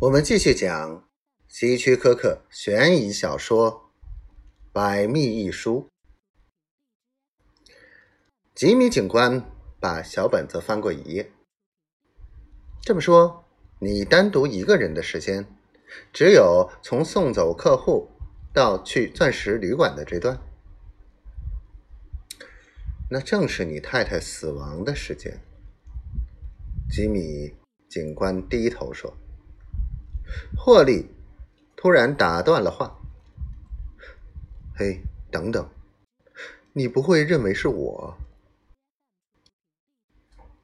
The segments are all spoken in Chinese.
我们继续讲希区柯克悬疑小说《百密一疏》。吉米警官把小本子翻过一页。这么说，你单独一个人的时间，只有从送走客户到去钻石旅馆的这段？那正是你太太死亡的时间。吉米警官低头说。霍利突然打断了话：“嘿，等等，你不会认为是我？”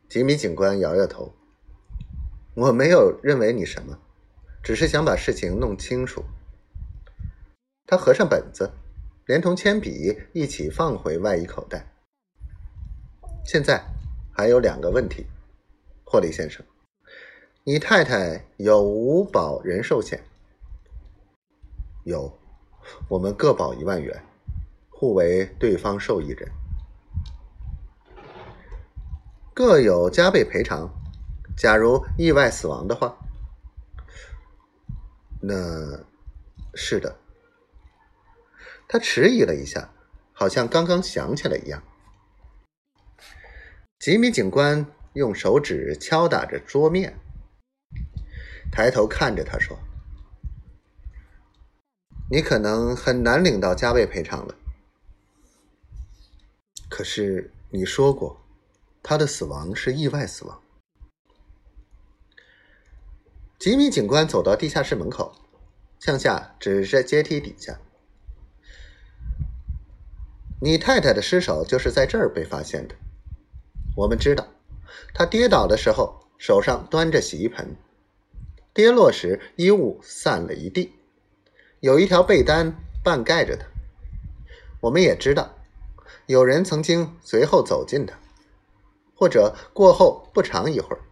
吉米警官摇摇头：“我没有认为你什么，只是想把事情弄清楚。”他合上本子，连同铅笔一起放回外衣口袋。现在还有两个问题，霍利先生。你太太有无保人寿险？有，我们各保一万元，互为对方受益人，各有加倍赔偿。假如意外死亡的话，那是的。他迟疑了一下，好像刚刚想起来一样。吉米警官用手指敲打着桌面。抬头看着他说：“你可能很难领到加倍赔偿了。可是你说过，他的死亡是意外死亡。”吉米警官走到地下室门口，向下指着阶梯底下：“你太太的尸首就是在这儿被发现的。我们知道，她跌倒的时候手上端着洗衣盆。”跌落时，衣物散了一地，有一条被单半盖着他。我们也知道，有人曾经随后走近他，或者过后不长一会儿，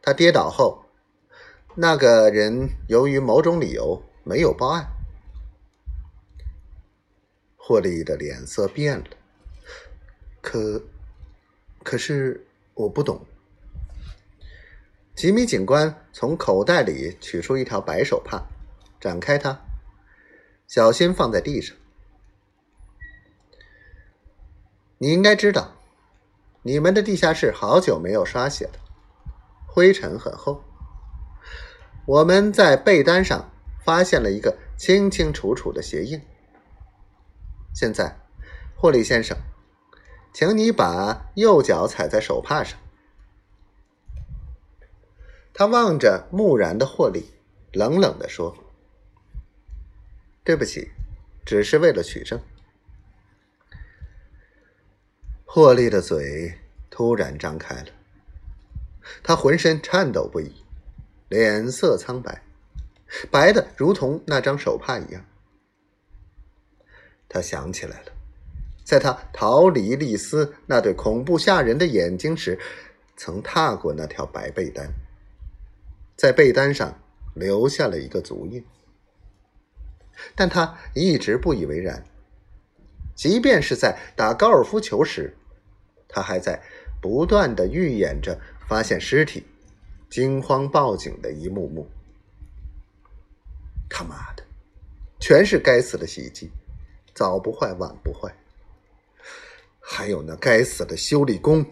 他跌倒后，那个人由于某种理由没有报案。霍利的脸色变了，可，可是我不懂。吉米警官从口袋里取出一条白手帕，展开它，小心放在地上。你应该知道，你们的地下室好久没有刷洗了，灰尘很厚。我们在被单上发现了一个清清楚楚的鞋印。现在，霍利先生，请你把右脚踩在手帕上。他望着木然的霍利，冷冷的说：“对不起，只是为了取证。”霍利的嘴突然张开了，他浑身颤抖不已，脸色苍白，白的如同那张手帕一样。他想起来了，在他逃离丽丝那对恐怖吓人的眼睛时，曾踏过那条白被单。在被单上留下了一个足印，但他一直不以为然。即便是在打高尔夫球时，他还在不断的预演着发现尸体、惊慌报警的一幕幕。他妈的，全是该死的洗衣机，早不坏晚不坏。还有那该死的修理工。